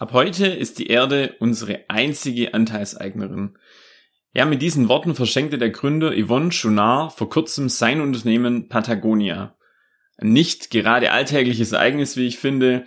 Ab heute ist die Erde unsere einzige Anteilseignerin. Ja, mit diesen Worten verschenkte der Gründer Yvonne Chouinard vor kurzem sein Unternehmen Patagonia. Ein nicht gerade alltägliches Ereignis, wie ich finde.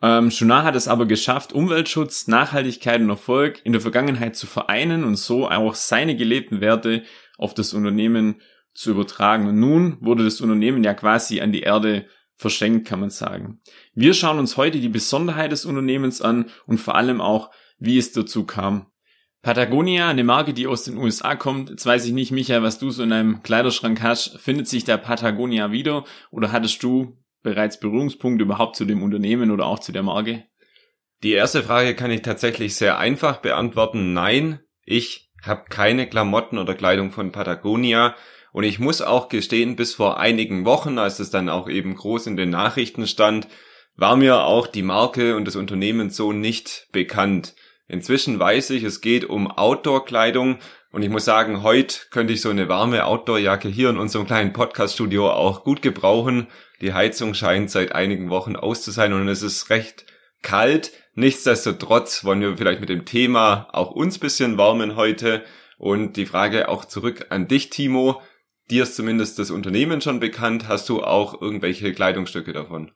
Ähm, Chouinard hat es aber geschafft, Umweltschutz, Nachhaltigkeit und Erfolg in der Vergangenheit zu vereinen und so auch seine gelebten Werte auf das Unternehmen zu übertragen. Und nun wurde das Unternehmen ja quasi an die Erde verschenkt, kann man sagen. Wir schauen uns heute die Besonderheit des Unternehmens an und vor allem auch, wie es dazu kam. Patagonia, eine Marke, die aus den USA kommt. Jetzt weiß ich nicht, Micha, was du so in deinem Kleiderschrank hast. Findet sich der Patagonia wieder oder hattest du bereits Berührungspunkte überhaupt zu dem Unternehmen oder auch zu der Marke? Die erste Frage kann ich tatsächlich sehr einfach beantworten. Nein, ich habe keine Klamotten oder Kleidung von Patagonia. Und ich muss auch gestehen, bis vor einigen Wochen, als es dann auch eben groß in den Nachrichten stand, war mir auch die Marke und das Unternehmen so nicht bekannt. Inzwischen weiß ich, es geht um Outdoor-Kleidung und ich muss sagen, heute könnte ich so eine warme Outdoor-Jacke hier in unserem kleinen Podcast-Studio auch gut gebrauchen. Die Heizung scheint seit einigen Wochen aus zu sein und es ist recht kalt. Nichtsdestotrotz wollen wir vielleicht mit dem Thema auch uns bisschen warmen heute und die Frage auch zurück an dich, Timo. Dir ist zumindest das Unternehmen schon bekannt. Hast du auch irgendwelche Kleidungsstücke davon?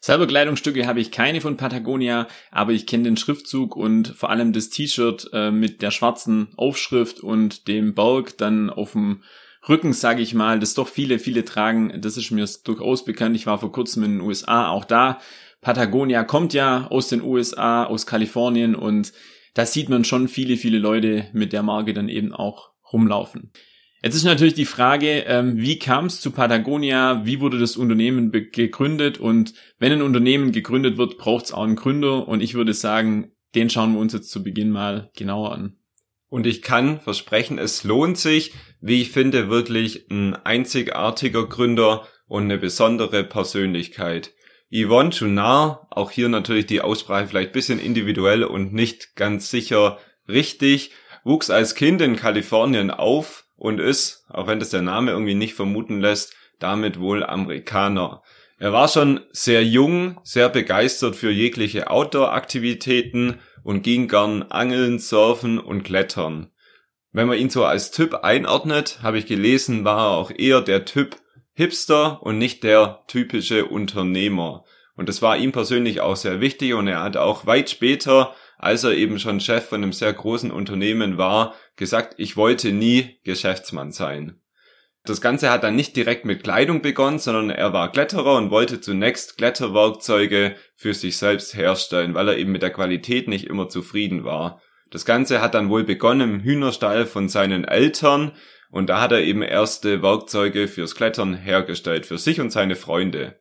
Selber Kleidungsstücke habe ich keine von Patagonia, aber ich kenne den Schriftzug und vor allem das T-Shirt äh, mit der schwarzen Aufschrift und dem Berg dann auf dem Rücken, sage ich mal, das doch viele, viele tragen. Das ist mir durchaus bekannt. Ich war vor kurzem in den USA auch da. Patagonia kommt ja aus den USA, aus Kalifornien und da sieht man schon viele, viele Leute mit der Marke dann eben auch rumlaufen. Jetzt ist natürlich die Frage, ähm, wie kam es zu Patagonia, wie wurde das Unternehmen gegründet und wenn ein Unternehmen gegründet wird, braucht es auch einen Gründer und ich würde sagen, den schauen wir uns jetzt zu Beginn mal genauer an. Und ich kann versprechen, es lohnt sich, wie ich finde, wirklich ein einzigartiger Gründer und eine besondere Persönlichkeit. Yvonne Chouinard, auch hier natürlich die Aussprache vielleicht bisschen individuell und nicht ganz sicher richtig, wuchs als Kind in Kalifornien auf, und ist, auch wenn das der Name irgendwie nicht vermuten lässt, damit wohl Amerikaner. Er war schon sehr jung, sehr begeistert für jegliche Outdoor-Aktivitäten und ging gern angeln, surfen und klettern. Wenn man ihn so als Typ einordnet, habe ich gelesen, war er auch eher der Typ Hipster und nicht der typische Unternehmer. Und das war ihm persönlich auch sehr wichtig und er hat auch weit später als er eben schon Chef von einem sehr großen Unternehmen war, gesagt, ich wollte nie Geschäftsmann sein. Das Ganze hat dann nicht direkt mit Kleidung begonnen, sondern er war Kletterer und wollte zunächst Kletterwerkzeuge für sich selbst herstellen, weil er eben mit der Qualität nicht immer zufrieden war. Das Ganze hat dann wohl begonnen im Hühnerstall von seinen Eltern und da hat er eben erste Werkzeuge fürs Klettern hergestellt, für sich und seine Freunde.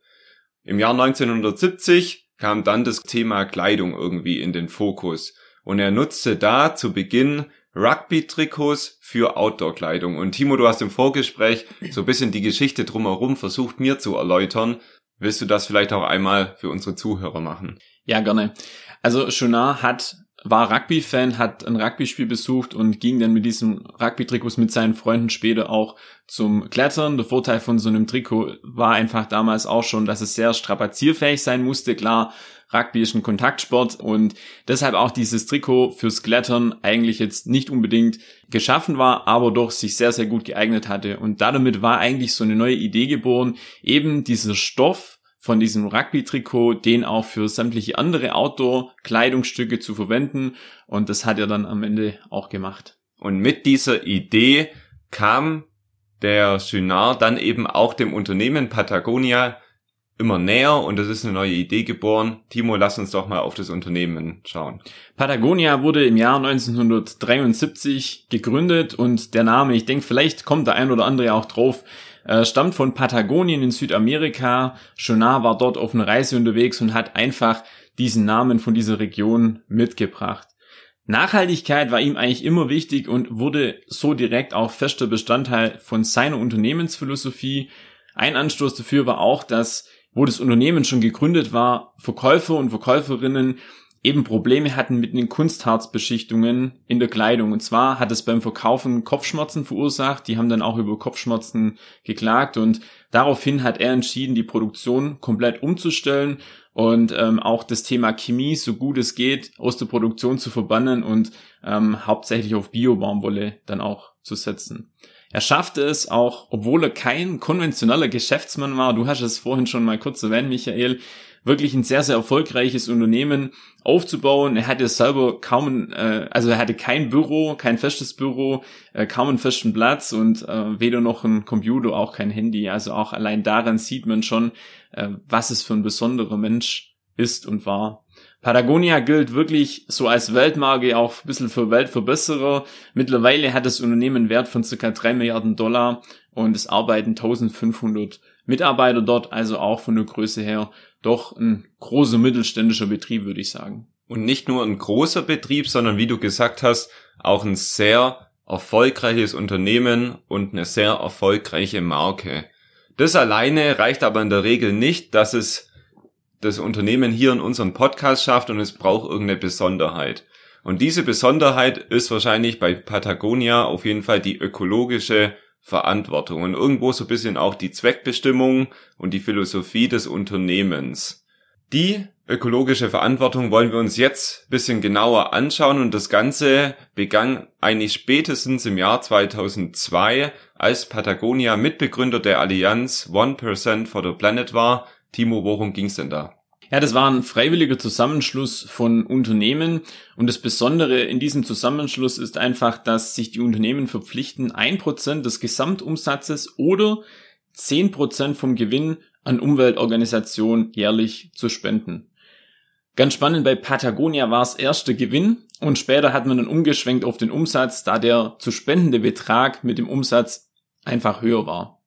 Im Jahr 1970 kam dann das Thema Kleidung irgendwie in den Fokus. Und er nutzte da zu Beginn Rugby-Trikots für Outdoor-Kleidung. Und Timo, du hast im Vorgespräch so ein bisschen die Geschichte drumherum versucht mir zu erläutern. Willst du das vielleicht auch einmal für unsere Zuhörer machen? Ja, gerne. Also Chouinard hat war Rugby-Fan, hat ein Rugby-Spiel besucht und ging dann mit diesem Rugby-Trikots mit seinen Freunden später auch zum Klettern. Der Vorteil von so einem Trikot war einfach damals auch schon, dass es sehr strapazierfähig sein musste. Klar, Rugby ist ein Kontaktsport und deshalb auch dieses Trikot fürs Klettern eigentlich jetzt nicht unbedingt geschaffen war, aber doch sich sehr, sehr gut geeignet hatte. Und damit war eigentlich so eine neue Idee geboren, eben dieser Stoff von diesem Rugby-Trikot, den auch für sämtliche andere Outdoor-Kleidungsstücke zu verwenden. Und das hat er dann am Ende auch gemacht. Und mit dieser Idee kam der Synar dann eben auch dem Unternehmen Patagonia immer näher und es ist eine neue Idee geboren. Timo, lass uns doch mal auf das Unternehmen schauen. Patagonia wurde im Jahr 1973 gegründet und der Name, ich denke, vielleicht kommt der ein oder andere auch drauf, äh, stammt von Patagonien in Südamerika. Schonar war dort auf einer Reise unterwegs und hat einfach diesen Namen von dieser Region mitgebracht. Nachhaltigkeit war ihm eigentlich immer wichtig und wurde so direkt auch fester Bestandteil von seiner Unternehmensphilosophie. Ein Anstoß dafür war auch, dass, wo das Unternehmen schon gegründet war, Verkäufer und Verkäuferinnen eben Probleme hatten mit den Kunstharzbeschichtungen in der Kleidung. Und zwar hat es beim Verkaufen Kopfschmerzen verursacht. Die haben dann auch über Kopfschmerzen geklagt und daraufhin hat er entschieden, die Produktion komplett umzustellen und ähm, auch das Thema Chemie, so gut es geht, aus der Produktion zu verbannen und ähm, hauptsächlich auf Bio-Baumwolle dann auch zu setzen. Er schaffte es auch, obwohl er kein konventioneller Geschäftsmann war, du hast es vorhin schon mal kurz erwähnt, Michael, wirklich ein sehr, sehr erfolgreiches Unternehmen aufzubauen. Er hatte selber kaum, äh, also er hatte kein Büro, kein festes Büro, äh, kaum einen festen Platz und äh, weder noch ein Computer, auch kein Handy. Also auch allein daran sieht man schon, äh, was es für ein besonderer Mensch ist und war. Patagonia gilt wirklich so als Weltmarke auch ein bisschen für Weltverbesserer. Mittlerweile hat das Unternehmen Wert von circa drei Milliarden Dollar und es arbeiten 1500 Mitarbeiter dort, also auch von der Größe her doch ein großer mittelständischer Betrieb, würde ich sagen. Und nicht nur ein großer Betrieb, sondern wie du gesagt hast, auch ein sehr erfolgreiches Unternehmen und eine sehr erfolgreiche Marke. Das alleine reicht aber in der Regel nicht, dass es das Unternehmen hier in unserem Podcast schafft und es braucht irgendeine Besonderheit. Und diese Besonderheit ist wahrscheinlich bei Patagonia auf jeden Fall die ökologische Verantwortung und irgendwo so ein bisschen auch die Zweckbestimmung und die Philosophie des Unternehmens. Die ökologische Verantwortung wollen wir uns jetzt bisschen genauer anschauen und das Ganze begann eigentlich spätestens im Jahr 2002, als Patagonia Mitbegründer der Allianz 1% for the Planet war. Timo, worum ging's denn da? Ja, das war ein freiwilliger Zusammenschluss von Unternehmen und das Besondere in diesem Zusammenschluss ist einfach, dass sich die Unternehmen verpflichten, ein Prozent des Gesamtumsatzes oder zehn Prozent vom Gewinn an Umweltorganisationen jährlich zu spenden. Ganz spannend, bei Patagonia war es erst der Gewinn und später hat man dann umgeschwenkt auf den Umsatz, da der zu spendende Betrag mit dem Umsatz einfach höher war.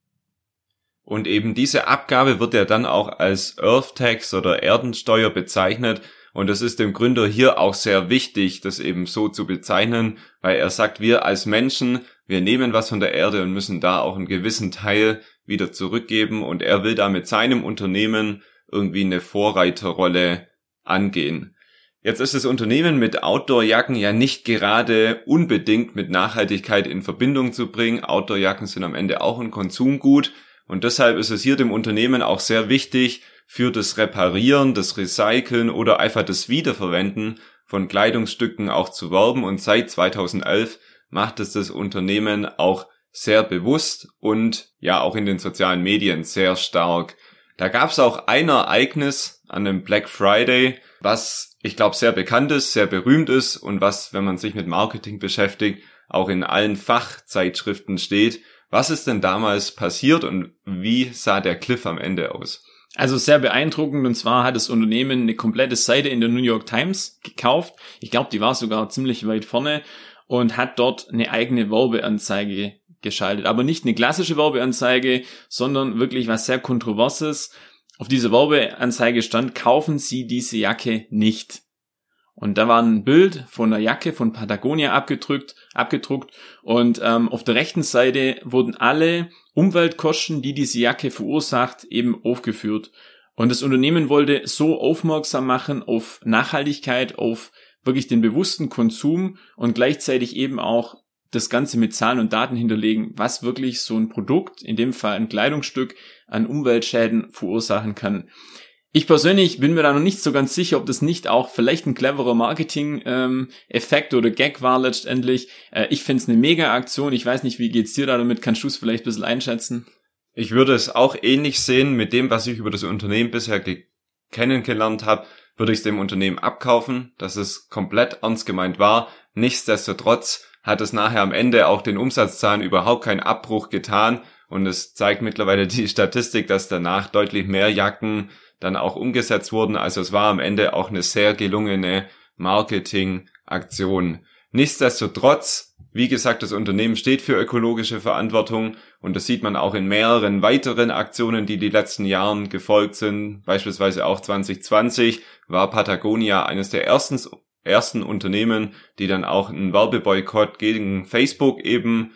Und eben diese Abgabe wird ja dann auch als Earth Tax oder Erdensteuer bezeichnet. Und es ist dem Gründer hier auch sehr wichtig, das eben so zu bezeichnen, weil er sagt, wir als Menschen, wir nehmen was von der Erde und müssen da auch einen gewissen Teil wieder zurückgeben. Und er will da mit seinem Unternehmen irgendwie eine Vorreiterrolle angehen. Jetzt ist das Unternehmen mit Outdoor-Jacken ja nicht gerade unbedingt mit Nachhaltigkeit in Verbindung zu bringen. Outdoor-Jacken sind am Ende auch ein Konsumgut. Und deshalb ist es hier dem Unternehmen auch sehr wichtig, für das Reparieren, das Recyceln oder einfach das Wiederverwenden von Kleidungsstücken auch zu werben. Und seit 2011 macht es das Unternehmen auch sehr bewusst und ja auch in den sozialen Medien sehr stark. Da gab es auch ein Ereignis an dem Black Friday, was ich glaube sehr bekannt ist, sehr berühmt ist und was, wenn man sich mit Marketing beschäftigt, auch in allen Fachzeitschriften steht. Was ist denn damals passiert und wie sah der Cliff am Ende aus? Also sehr beeindruckend und zwar hat das Unternehmen eine komplette Seite in der New York Times gekauft. Ich glaube, die war sogar ziemlich weit vorne und hat dort eine eigene Werbeanzeige geschaltet. Aber nicht eine klassische Werbeanzeige, sondern wirklich was sehr Kontroverses. Auf dieser Werbeanzeige stand, kaufen Sie diese Jacke nicht. Und da war ein Bild von einer Jacke von Patagonia abgedrückt, abgedruckt und ähm, auf der rechten Seite wurden alle Umweltkosten, die diese Jacke verursacht, eben aufgeführt. Und das Unternehmen wollte so aufmerksam machen auf Nachhaltigkeit, auf wirklich den bewussten Konsum und gleichzeitig eben auch das Ganze mit Zahlen und Daten hinterlegen, was wirklich so ein Produkt, in dem Fall ein Kleidungsstück, an Umweltschäden verursachen kann. Ich persönlich bin mir da noch nicht so ganz sicher, ob das nicht auch vielleicht ein cleverer Marketing-Effekt ähm, oder Gag war letztendlich. Äh, ich finde es eine Mega-Aktion. Ich weiß nicht, wie geht's dir da damit? Kannst du es vielleicht ein bisschen einschätzen? Ich würde es auch ähnlich sehen mit dem, was ich über das Unternehmen bisher kennengelernt habe, würde ich es dem Unternehmen abkaufen, dass es komplett ernst gemeint war. Nichtsdestotrotz hat es nachher am Ende auch den Umsatzzahlen überhaupt keinen Abbruch getan und es zeigt mittlerweile die Statistik, dass danach deutlich mehr Jacken dann auch umgesetzt wurden. Also es war am Ende auch eine sehr gelungene Marketingaktion. Nichtsdestotrotz Wie gesagt, das Unternehmen steht für ökologische Verantwortung und das sieht man auch in mehreren weiteren Aktionen, die die letzten Jahren gefolgt sind. Beispielsweise auch 2020 war Patagonia eines der ersten, ersten Unternehmen, die dann auch einen Werbeboykott gegen Facebook eben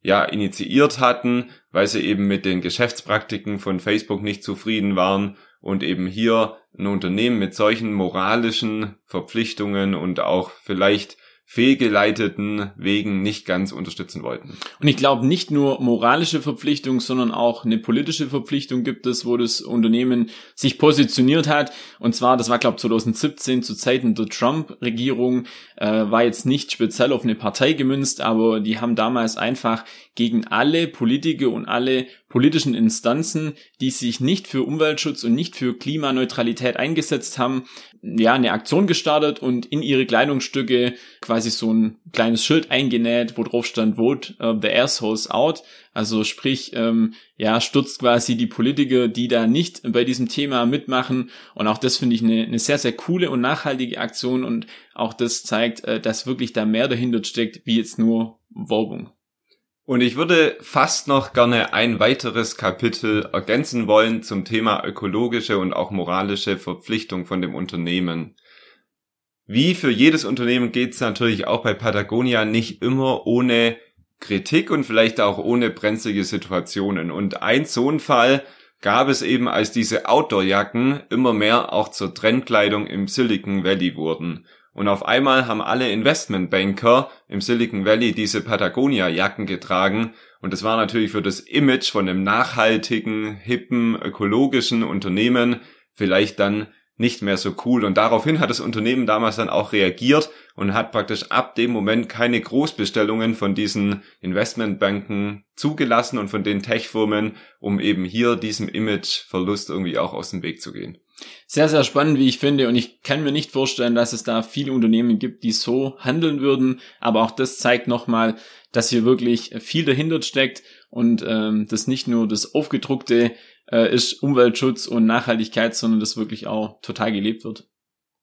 ja initiiert hatten, weil sie eben mit den Geschäftspraktiken von Facebook nicht zufrieden waren und eben hier ein Unternehmen mit solchen moralischen Verpflichtungen und auch vielleicht fehlgeleiteten Wegen nicht ganz unterstützen wollten. Und ich glaube, nicht nur moralische Verpflichtung, sondern auch eine politische Verpflichtung gibt es, wo das Unternehmen sich positioniert hat. Und zwar, das war, glaube 2017 zu Zeiten der Trump-Regierung, äh, war jetzt nicht speziell auf eine Partei gemünzt, aber die haben damals einfach gegen alle Politiker und alle politischen Instanzen, die sich nicht für Umweltschutz und nicht für Klimaneutralität eingesetzt haben, ja, eine Aktion gestartet und in ihre Kleidungsstücke quasi so ein kleines Schild eingenäht, wo drauf stand, vote uh, the assholes out. Also sprich, ähm, ja, stürzt quasi die Politiker, die da nicht bei diesem Thema mitmachen. Und auch das finde ich eine, eine sehr, sehr coole und nachhaltige Aktion. Und auch das zeigt, äh, dass wirklich da mehr dahinter steckt, wie jetzt nur Werbung. Und ich würde fast noch gerne ein weiteres Kapitel ergänzen wollen zum Thema ökologische und auch moralische Verpflichtung von dem Unternehmen. Wie für jedes Unternehmen geht es natürlich auch bei Patagonia nicht immer ohne Kritik und vielleicht auch ohne brenzlige Situationen. Und ein so ein Fall gab es eben, als diese Outdoor-Jacken immer mehr auch zur Trendkleidung im Silicon Valley wurden. Und auf einmal haben alle Investmentbanker im Silicon Valley diese Patagonia-Jacken getragen. Und das war natürlich für das Image von einem nachhaltigen, hippen, ökologischen Unternehmen vielleicht dann nicht mehr so cool. Und daraufhin hat das Unternehmen damals dann auch reagiert und hat praktisch ab dem Moment keine Großbestellungen von diesen Investmentbanken zugelassen und von den Tech-Firmen, um eben hier diesem Imageverlust irgendwie auch aus dem Weg zu gehen. Sehr, sehr spannend, wie ich finde. Und ich kann mir nicht vorstellen, dass es da viele Unternehmen gibt, die so handeln würden. Aber auch das zeigt nochmal, dass hier wirklich viel dahinter steckt und ähm, das nicht nur das aufgedruckte äh, ist Umweltschutz und Nachhaltigkeit, sondern das wirklich auch total gelebt wird.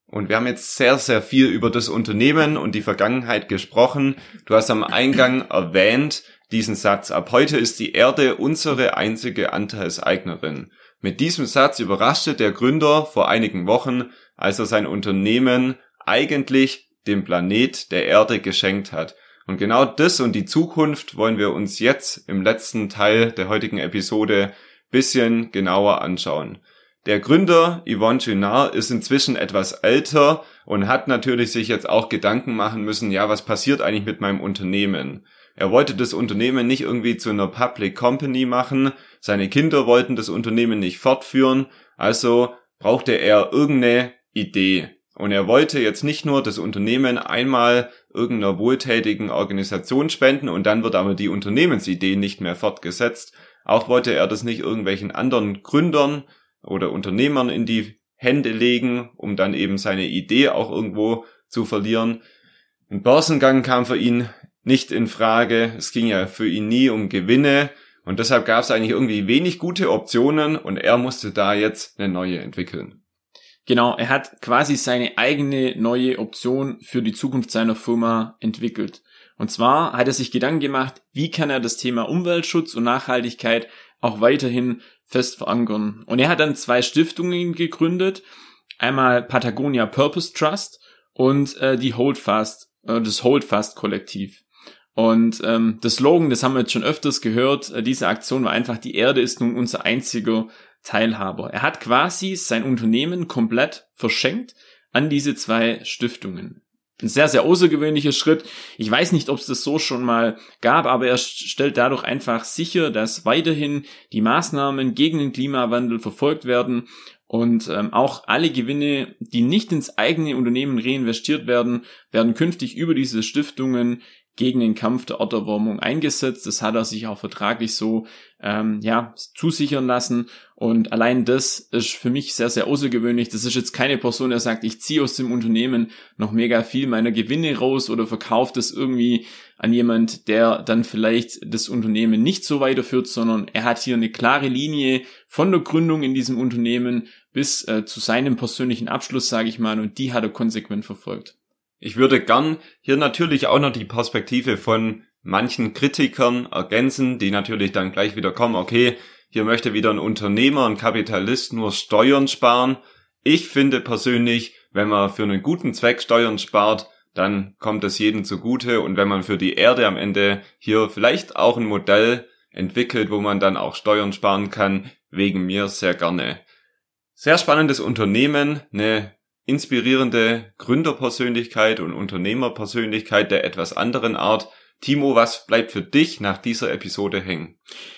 Und wir haben jetzt sehr, sehr viel über das Unternehmen und die Vergangenheit gesprochen. Du hast am Eingang erwähnt diesen Satz, ab heute ist die Erde unsere einzige Anteilseignerin. Mit diesem Satz überraschte der Gründer vor einigen Wochen, als er sein Unternehmen eigentlich dem Planet der Erde geschenkt hat. Und genau das und die Zukunft wollen wir uns jetzt im letzten Teil der heutigen Episode bisschen genauer anschauen. Der Gründer Yvonne Cunard ist inzwischen etwas älter und hat natürlich sich jetzt auch Gedanken machen müssen, ja, was passiert eigentlich mit meinem Unternehmen? Er wollte das Unternehmen nicht irgendwie zu einer Public Company machen, seine Kinder wollten das Unternehmen nicht fortführen, also brauchte er irgendeine Idee. Und er wollte jetzt nicht nur das Unternehmen einmal irgendeiner wohltätigen Organisation spenden und dann wird aber die Unternehmensidee nicht mehr fortgesetzt. Auch wollte er das nicht irgendwelchen anderen Gründern oder Unternehmern in die Hände legen, um dann eben seine Idee auch irgendwo zu verlieren. Ein Börsengang kam für ihn nicht in Frage. Es ging ja für ihn nie um Gewinne und deshalb gab es eigentlich irgendwie wenig gute Optionen und er musste da jetzt eine neue entwickeln. Genau, er hat quasi seine eigene neue Option für die Zukunft seiner Firma entwickelt. Und zwar hat er sich Gedanken gemacht, wie kann er das Thema Umweltschutz und Nachhaltigkeit auch weiterhin fest verankern. Und er hat dann zwei Stiftungen gegründet. Einmal Patagonia Purpose Trust und äh, die Holdfast, äh, das Holdfast Kollektiv. Und ähm, das Slogan, das haben wir jetzt schon öfters gehört, äh, diese Aktion war einfach, die Erde ist nun unser einziger Teilhaber. Er hat quasi sein Unternehmen komplett verschenkt an diese zwei Stiftungen. Ein sehr, sehr außergewöhnlicher Schritt. Ich weiß nicht, ob es das so schon mal gab, aber er stellt dadurch einfach sicher, dass weiterhin die Maßnahmen gegen den Klimawandel verfolgt werden und ähm, auch alle Gewinne, die nicht ins eigene Unternehmen reinvestiert werden, werden künftig über diese Stiftungen gegen den Kampf der Erderwärmung eingesetzt. Das hat er sich auch vertraglich so ähm, ja zusichern lassen. Und allein das ist für mich sehr, sehr außergewöhnlich. Das ist jetzt keine Person, der sagt, ich ziehe aus dem Unternehmen noch mega viel meiner Gewinne raus oder verkauft das irgendwie an jemand, der dann vielleicht das Unternehmen nicht so weiterführt, sondern er hat hier eine klare Linie von der Gründung in diesem Unternehmen bis äh, zu seinem persönlichen Abschluss, sage ich mal, und die hat er konsequent verfolgt. Ich würde gern hier natürlich auch noch die Perspektive von manchen Kritikern ergänzen, die natürlich dann gleich wieder kommen, okay, hier möchte wieder ein Unternehmer, ein Kapitalist nur Steuern sparen. Ich finde persönlich, wenn man für einen guten Zweck Steuern spart, dann kommt es jedem zugute und wenn man für die Erde am Ende hier vielleicht auch ein Modell entwickelt, wo man dann auch Steuern sparen kann, wegen mir sehr gerne. Sehr spannendes Unternehmen, eine inspirierende Gründerpersönlichkeit und Unternehmerpersönlichkeit der etwas anderen Art. Timo, was bleibt für dich nach dieser Episode hängen?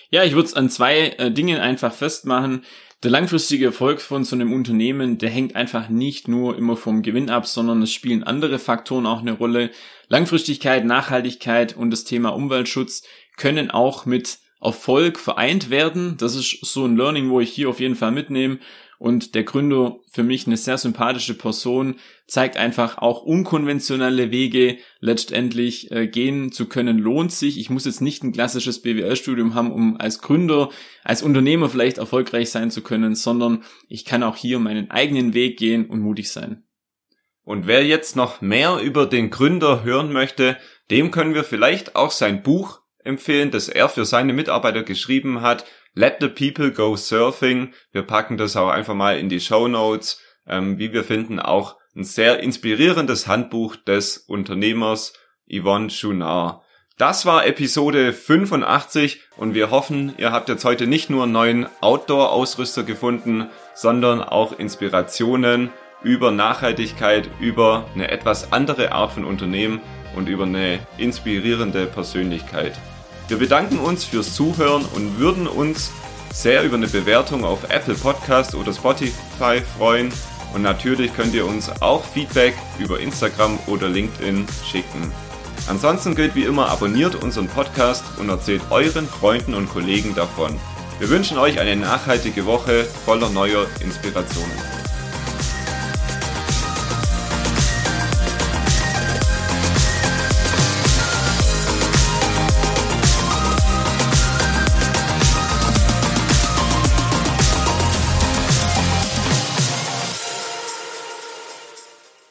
Ja, ich würde es an zwei äh, Dingen einfach festmachen. Der langfristige Erfolg von so einem Unternehmen, der hängt einfach nicht nur immer vom Gewinn ab, sondern es spielen andere Faktoren auch eine Rolle. Langfristigkeit, Nachhaltigkeit und das Thema Umweltschutz können auch mit Erfolg vereint werden. Das ist so ein Learning, wo ich hier auf jeden Fall mitnehme. Und der Gründer, für mich eine sehr sympathische Person, zeigt einfach auch unkonventionelle Wege letztendlich äh, gehen zu können, lohnt sich. Ich muss jetzt nicht ein klassisches BWL-Studium haben, um als Gründer, als Unternehmer vielleicht erfolgreich sein zu können, sondern ich kann auch hier meinen eigenen Weg gehen und mutig sein. Und wer jetzt noch mehr über den Gründer hören möchte, dem können wir vielleicht auch sein Buch empfehlen, das er für seine Mitarbeiter geschrieben hat. Let the People Go Surfing. Wir packen das auch einfach mal in die Show Notes. Ähm, wie wir finden, auch ein sehr inspirierendes Handbuch des Unternehmers Yvonne Chouinard. Das war Episode 85 und wir hoffen, ihr habt jetzt heute nicht nur einen neuen Outdoor-Ausrüster gefunden, sondern auch Inspirationen über Nachhaltigkeit, über eine etwas andere Art von Unternehmen und über eine inspirierende Persönlichkeit. Wir bedanken uns fürs Zuhören und würden uns sehr über eine Bewertung auf Apple Podcast oder Spotify freuen. Und natürlich könnt ihr uns auch Feedback über Instagram oder LinkedIn schicken. Ansonsten gilt wie immer, abonniert unseren Podcast und erzählt euren Freunden und Kollegen davon. Wir wünschen euch eine nachhaltige Woche voller neuer Inspirationen.